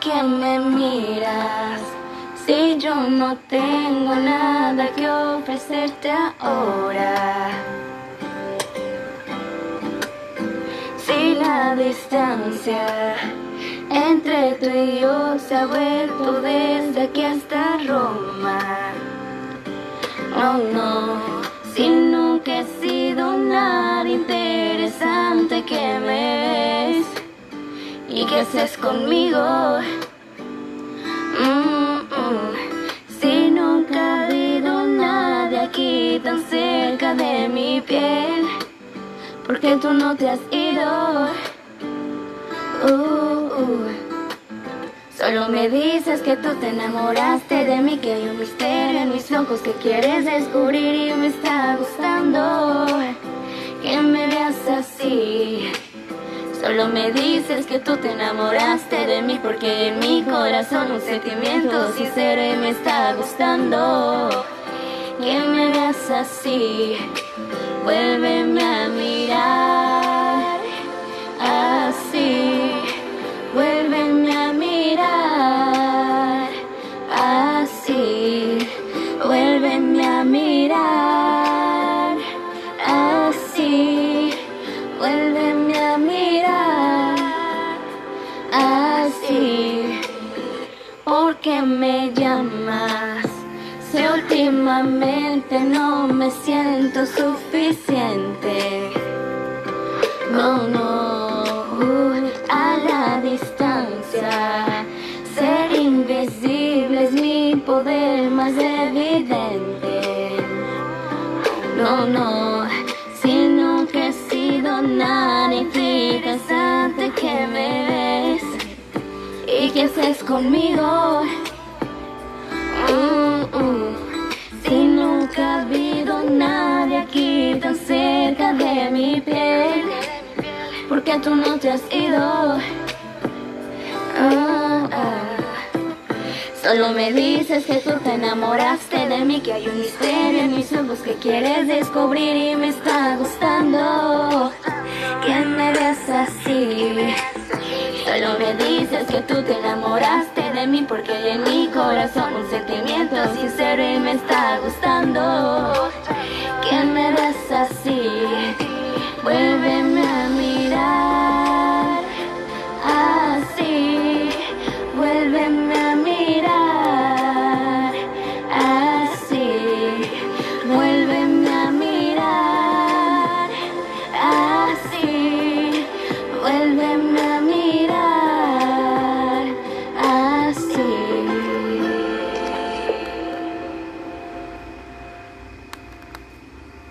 qué me miras? Si yo no tengo nada que ofrecerte ahora. Si la distancia entre tú y yo se ha vuelto desde aquí hasta Roma. No, no, si nunca he sido nada interesante que me. ¿Y qué haces conmigo? Mm, mm. Si nunca ha habido nadie aquí tan cerca de mi piel, ¿por qué tú no te has ido? Uh, uh. Solo me dices que tú te enamoraste de mí, que hay un misterio en mis ojos que quieres descubrir y me está gustando Solo me dices que tú te enamoraste de mí porque en mi corazón un sentimiento sincero y me está gustando que me veas así. Vuélveme a mirar Porque me llamas. Si últimamente no me siento suficiente. No, no, a la distancia. Ser invisible es mi poder más evidente. ¿Y qué haces conmigo? Mm, mm. Si nunca ha habido nadie aquí tan cerca de mi piel, ¿por qué tú no te has ido? Ah. Solo me dices que tú te enamoraste de mí, que hay un misterio en mis ojos que quieres descubrir y me está gustando tú te enamoraste de mí porque en mi corazón un sentimiento sincero y me está gustando